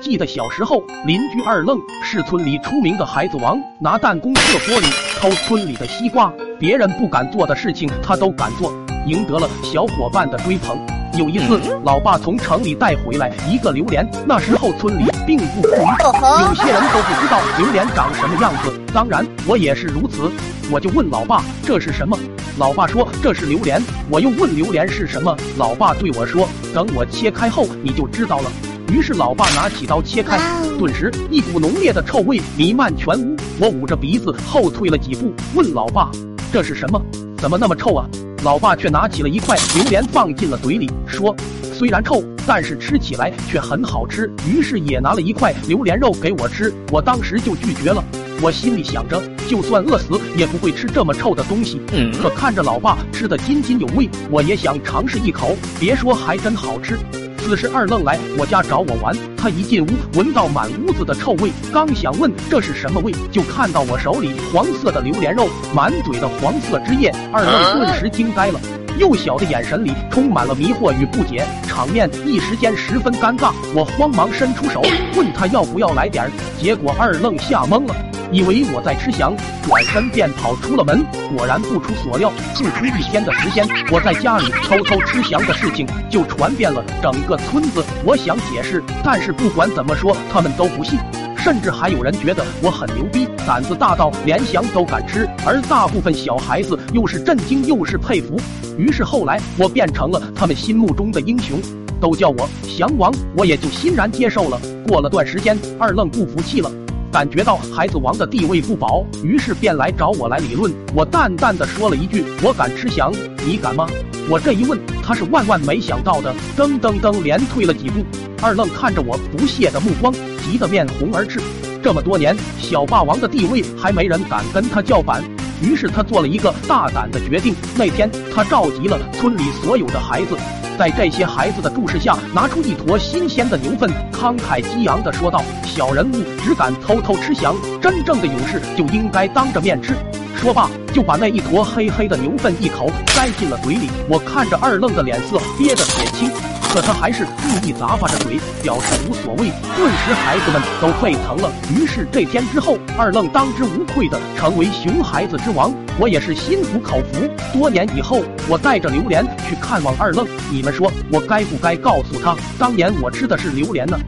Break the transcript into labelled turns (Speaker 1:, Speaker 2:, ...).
Speaker 1: 记得小时候，邻居二愣是村里出名的孩子王，拿弹弓射玻璃，偷村里的西瓜，别人不敢做的事情他都敢做，赢得了小伙伴的追捧。有一次，老爸从城里带回来一个榴莲，那时候村里并不富裕，有些人都不知道榴莲长什么样子，当然我也是如此。我就问老爸这是什么，老爸说这是榴莲。我又问榴莲是什么，老爸对我说等我切开后你就知道了。于是老爸拿起刀切开，顿时一股浓烈的臭味弥漫全屋。我捂着鼻子后退了几步，问老爸这是什么？怎么那么臭啊？老爸却拿起了一块榴莲放进了嘴里，说：“虽然臭，但是吃起来却很好吃。”于是也拿了一块榴莲肉给我吃，我当时就拒绝了。我心里想着，就算饿死也不会吃这么臭的东西。可看着老爸吃得津津有味，我也想尝试一口。别说，还真好吃。此时二愣来我家找我玩，他一进屋闻到满屋子的臭味，刚想问这是什么味，就看到我手里黄色的榴莲肉，满嘴的黄色汁液，二愣顿时惊呆了，幼小的眼神里充满了迷惑与不解，场面一时间十分尴尬。我慌忙伸出手问他要不要来点儿，结果二愣吓懵了。以为我在吃翔，转身便跑出了门。果然不出所料，不出一天的时间，我在家里偷偷吃翔的事情就传遍了整个村子。我想解释，但是不管怎么说，他们都不信，甚至还有人觉得我很牛逼，胆子大到连翔都敢吃。而大部分小孩子又是震惊又是佩服。于是后来我变成了他们心目中的英雄，都叫我翔王，我也就欣然接受了。过了段时间，二愣不服气了。感觉到孩子王的地位不保，于是便来找我来理论。我淡淡的说了一句：“我敢吃翔，你敢吗？”我这一问，他是万万没想到的，噔噔噔连退了几步。二愣看着我不屑的目光，急得面红耳赤。这么多年，小霸王的地位还没人敢跟他叫板。于是他做了一个大胆的决定。那天，他召集了村里所有的孩子。在这些孩子的注视下，拿出一坨新鲜的牛粪，慷慨激昂地说道：“小人物只敢偷偷吃翔，真正的勇士就应该当着面吃。”说罢，就把那一坨黑黑的牛粪一口塞进了嘴里。我看着二愣的脸色憋得铁青。可他还是故意砸巴着嘴，表示无所谓。顿时，孩子们都沸腾了。于是这天之后，二愣当之无愧的成为熊孩子之王。我也是心服口服。多年以后，我带着榴莲去看望二愣，你们说我该不该告诉他，当年我吃的是榴莲呢？